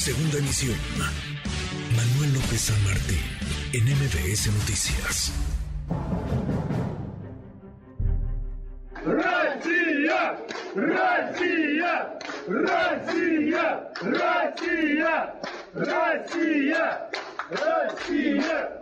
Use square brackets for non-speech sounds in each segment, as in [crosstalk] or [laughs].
Segunda emisión. Manuel López San Martín, en MBS Noticias. ¡Rusia! ¡Rusia! ¡Rusia! ¡Rusia! ¡Rusia! ¡Rusia!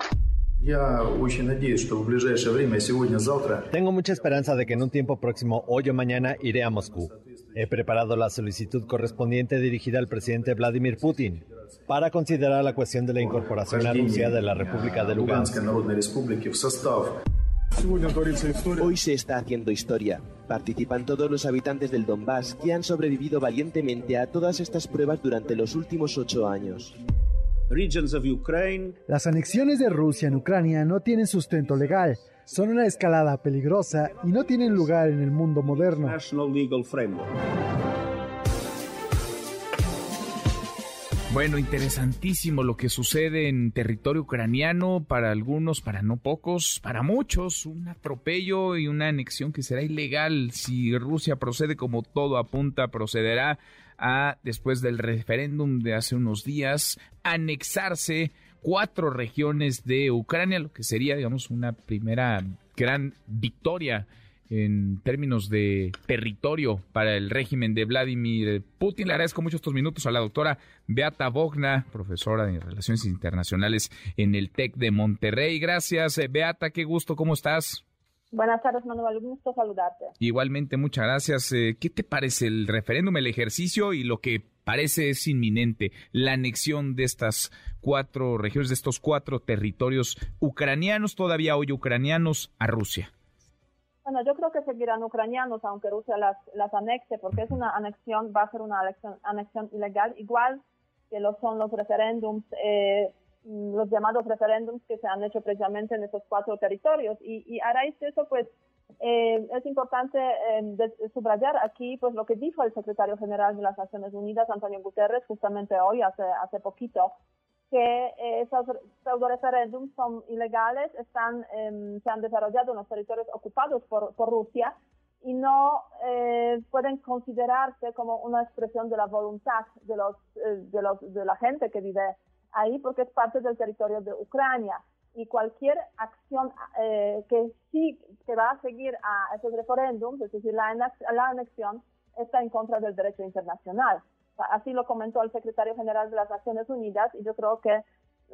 Tengo mucha esperanza de que en un tiempo próximo, hoy o mañana, iré a Moscú. He preparado la solicitud correspondiente dirigida al presidente Vladimir Putin para considerar la cuestión de la incorporación a Rusia de la República de Lugansk. Hoy se está haciendo historia. Participan todos los habitantes del Donbass que han sobrevivido valientemente a todas estas pruebas durante los últimos ocho años. Las anexiones de Rusia en Ucrania no tienen sustento legal, son una escalada peligrosa y no tienen lugar en el mundo moderno. Bueno, interesantísimo lo que sucede en territorio ucraniano, para algunos, para no pocos, para muchos, un atropello y una anexión que será ilegal si Rusia procede como todo apunta, procederá a, después del referéndum de hace unos días, anexarse cuatro regiones de Ucrania, lo que sería, digamos, una primera gran victoria en términos de territorio para el régimen de Vladimir Putin. Le agradezco mucho estos minutos a la doctora Beata Bogna, profesora de Relaciones Internacionales en el TEC de Monterrey. Gracias, eh, Beata, qué gusto, ¿cómo estás? Buenas tardes, Manuel. Gusto saludarte. Igualmente, muchas gracias. Eh, ¿Qué te parece el referéndum, el ejercicio y lo que parece es inminente, la anexión de estas cuatro regiones, de estos cuatro territorios ucranianos, todavía hoy ucranianos, a Rusia? Bueno, yo creo que seguirán ucranianos, aunque Rusia las, las anexe, porque es una anexión, va a ser una anexión, ilegal, igual que lo son los referéndums. Eh, los llamados referéndums que se han hecho precisamente en esos cuatro territorios. Y, a raíz de eso, pues, eh, es importante eh, subrayar aquí pues lo que dijo el secretario general de las Naciones Unidas, Antonio Guterres, justamente hoy, hace, hace poquito, que eh, esos pseudo referéndums son ilegales, están, em, se han desarrollado en los territorios ocupados por, por Rusia y no pueden considerarse como una expresión de la voluntad de, los, de, los, de la gente que vive ahí porque es parte del territorio de Ucrania y cualquier acción eh, que sí que va a seguir a esos referéndums, es decir, la, la anexión, está en contra del derecho internacional. Así lo comentó el secretario general de las Naciones Unidas y yo creo que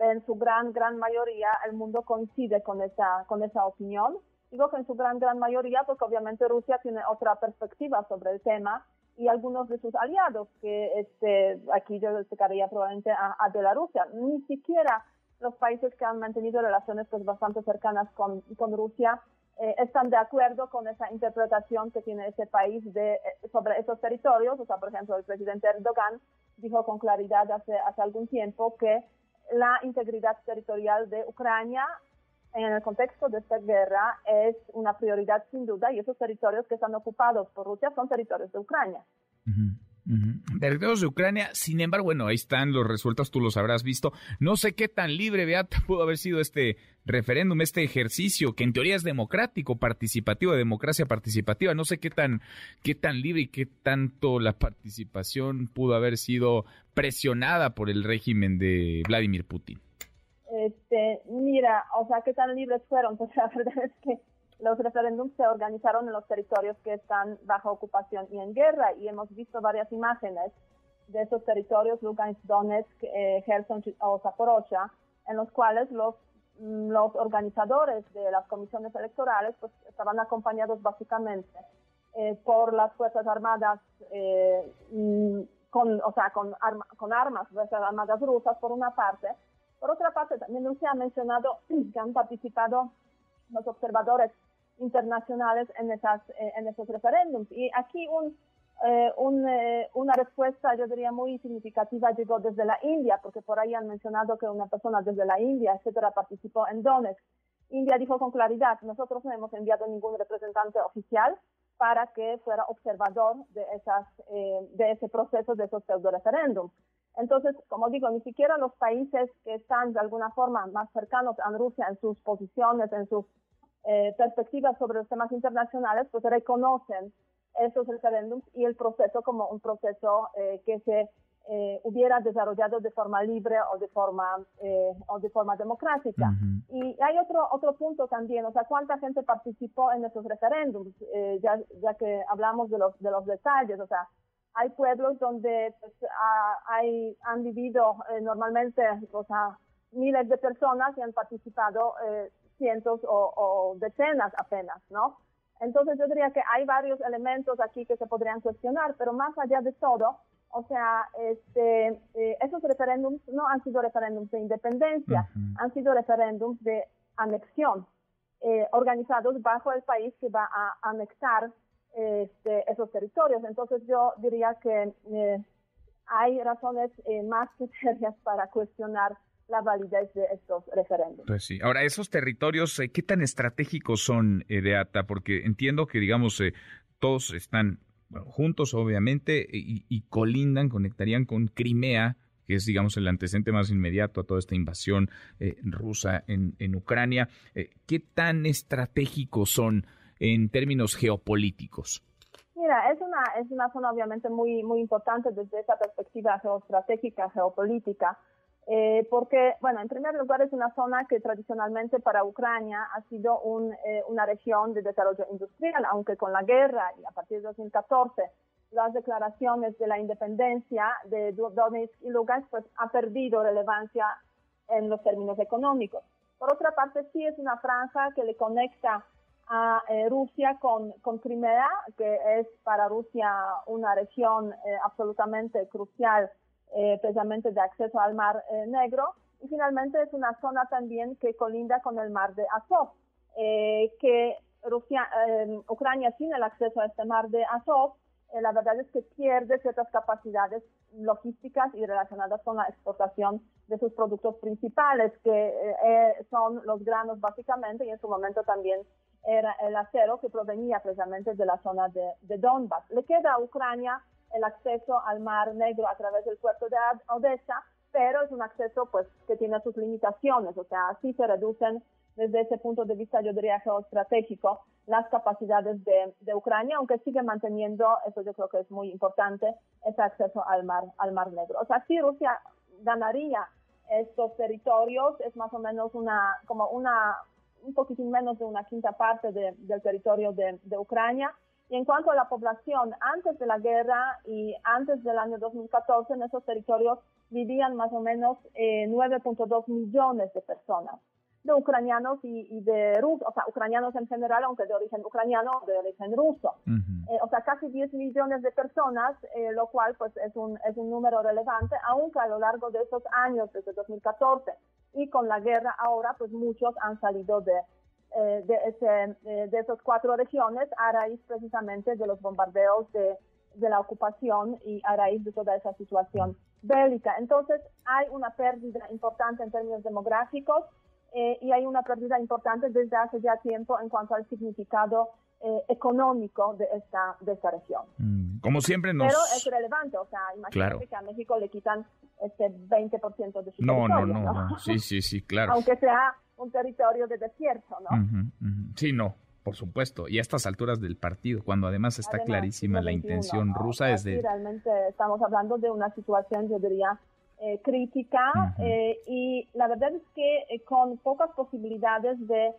en su gran, gran mayoría el mundo coincide con esa, con esa opinión. Digo que en su gran, gran mayoría porque obviamente Rusia tiene otra perspectiva sobre el tema y algunos de sus aliados, que este, aquí yo destacaría probablemente a, a Bielorrusia. Ni siquiera los países que han mantenido relaciones pues, bastante cercanas con, con Rusia eh, están de acuerdo con esa interpretación que tiene ese país de, eh, sobre esos territorios. O sea, por ejemplo, el presidente Erdogan dijo con claridad hace, hace algún tiempo que la integridad territorial de Ucrania en el contexto de esta guerra es una prioridad sin duda y esos territorios que están ocupados por Rusia son territorios de Ucrania. Territorios de Ucrania, sin embargo, bueno, ahí están los resultados, tú los habrás visto. No sé qué tan libre, Beata, [laughs] pudo haber sido este referéndum, este ejercicio, que en teoría es democrático, participativo, de democracia participativa. No sé qué tan, qué tan libre y qué tanto la participación pudo haber sido presionada por el régimen de Vladimir Putin. Este, mira, o sea, qué tan libres fueron, [laughs] pues la verdad es que los referéndums se organizaron en los territorios que están bajo ocupación y en guerra y hemos visto varias imágenes de esos territorios, Lugansk, Donetsk, eh, Kherson o Zaporozhia, en los cuales los, mm, los organizadores de las comisiones electorales pues, estaban acompañados básicamente eh, por las Fuerzas Armadas, eh, mm, con, o sea, con, con armas, Fuerzas Armadas rusas por una parte, por otra parte, también se ha mencionado [clears throat] que han participado los observadores internacionales en, esas, eh, en esos referéndums. Y aquí un, eh, eh, una respuesta, yo diría, muy significativa llegó desde la India, porque por ahí han mencionado que una persona desde la India, etcétera, participó en Donetsk. India dijo con claridad, nosotros no hemos enviado ningún representante oficial para que fuera observador de, esas, de ese proceso, de esos pseudo referéndums. Entonces, como digo, ni siquiera los países que están de alguna forma más cercanos a Rusia en sus posiciones, en sus eh, perspectivas sobre los temas internacionales, pues reconocen esos referéndums y el proceso como un proceso eh, que se eh, hubiera desarrollado de forma libre o de forma eh, o de forma democrática. Y hay otro otro punto también, o sea, cuánta gente participó en esos referéndums, eh, ya, ya que hablamos de los de los detalles, o sea, hay pueblos donde pues, hay, han vivido normalmente, o sea, miles de personas y han participado cientos o, o decenas apenas, ¿no? Entonces yo diría que hay varios elementos aquí que se podrían cuestionar, pero más allá de todo, o sea, este, eh, esos referéndums no han sido referéndums de independencia, han sido referéndums de anexión, eh, organizados bajo el país que va a anexar este, esos territorios. Entonces yo diría que eh, hay razones más que [laughs] serias para cuestionar la validez de estos referéndums. Pues sí. Ahora, esos territorios, ¿qué tan estratégicos son, Edeata? Porque entiendo que, digamos, todos están juntos obviamente y, colindan, conectarían con Crimea, que es, digamos, el antecedente más inmediato a toda esta invasión eh, rusa en, en Ucrania. Eh, ¿Qué tan estratégicos son en términos geopolíticos? Mira, es una, es una zona obviamente muy, muy importante desde esa perspectiva geoestratégica, geopolítica. Eh, porque, bueno, en primer lugar es una zona que tradicionalmente para Ucrania ha sido eh, una región de desarrollo industrial, aunque con la guerra y a partir de 2014 las declaraciones de la independencia de Donetsk y Lugansk pues ha perdido relevancia en los términos económicos. Por otra parte, sí es una franja que le conecta a eh, Rusia con, con, Crimea, que es para Rusia una región absolutamente crucial eh, precisamente de acceso al Mar eh, Negro. Y finalmente es una zona también que colinda con el Mar de Azov, eh, que Rusia, Ucrania sin el acceso a este Mar de Azov, la verdad es que pierde ciertas capacidades logísticas y relacionadas con la exportación de sus productos principales, que son los granos básicamente, y en su momento también era el acero que provenía precisamente de la zona de, de Donbass. Le queda a Ucrania el acceso al Mar Negro a través del puerto de Odessa, pero es un acceso pues que tiene sus limitaciones, o sea, así se reducen desde ese punto de vista, yo diría, geoestratégico, las capacidades de, de, Ucrania, aunque sigue manteniendo, eso yo creo que es muy importante, ese acceso al mar, al mar Negro. O sea, si Rusia ganaría estos territorios, es más o menos una, como una, un poquitín menos de una quinta parte del territorio de, de Ucrania, y en cuanto a la población, antes de la guerra y antes del año 2014, en esos territorios vivían más o menos 9.2 eh, millones de personas, de ucranianos y, de rusos, o sea, ucranianos en general, aunque de origen ucraniano o de origen ruso. Eh, o sea, casi 10 millones de personas, eh, lo cual pues es un, es un número relevante, aunque a lo largo de esos años, desde 2014 y con la guerra ahora, pues muchos han salido de, eh, de, ese, eh, de esas cuatro regiones a raíz precisamente de los bombardeos de, de la ocupación y a raíz de toda esa situación bélica. Entonces hay una pérdida importante en términos demográficos eh, y hay una pérdida importante desde hace ya tiempo en cuanto al significado económico de esta, de esta región. Mm, como siempre nos... Pero es relevante, o sea, imagínate que a México le quitan este 20% de su no, no, no, no, [laughs] sí, sí, sí, claro. Aunque sea un territorio de desierto, ¿no? Sí, no, por supuesto. Y a estas alturas del partido, cuando además está clarísima la intención rusa es de... Realmente estamos hablando de una situación, yo diría, eh, crítica eh, y la verdad es que eh, con pocas posibilidades de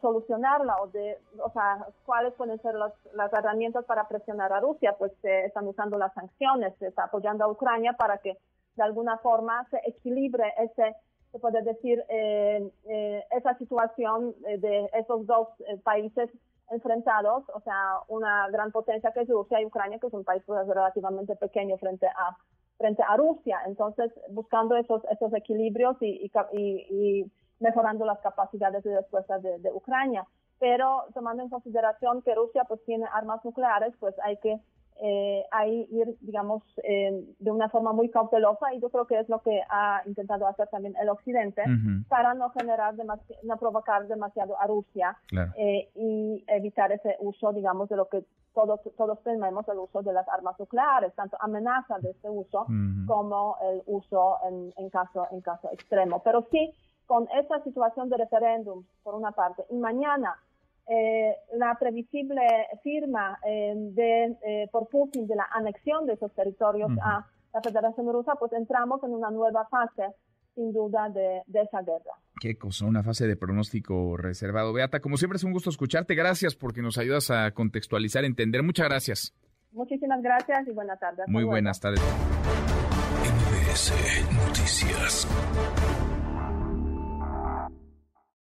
solucionarla o de, o sea, cuáles pueden ser las, las herramientas para presionar a Rusia, pues se están usando las sanciones, se está apoyando a Ucrania para que de alguna forma se equilibre ese se puede decir, eh, eh, esa situación eh, de esos dos países enfrentados, o sea, una gran potencia que es Rusia y Ucrania, que es un país pues, relativamente pequeño frente a frente a Rusia. Entonces, buscando esos esos equilibrios y, y, mejorando las capacidades de respuesta de, de, Ucrania. Pero tomando en consideración que Rusia pues tiene armas nucleares, pues hay que eh, ahí ir, digamos, eh, de una forma muy cautelosa y yo creo que es lo que ha intentado hacer también el Occidente para no generar, no provocar demasiado a Rusia eh, y evitar ese uso, digamos, de lo que todos, todos tenemos, el uso de las armas nucleares, tanto amenaza de este uso como el uso en, en, caso, en caso extremo. Pero sí, con esta situación de referéndum, por una parte, y mañana eh, la previsible firma eh, de, eh, por Putin de la anexión de esos territorios a la Federación Rusa, pues entramos en una nueva fase, sin duda, de, de esa guerra. Qué cosa, una fase de pronóstico reservado. Beata, como siempre es un gusto escucharte. Gracias porque nos ayudas a contextualizar, entender. Muchas gracias. Muchísimas gracias y buenas tardes. Muy buenas tardes. Noticias.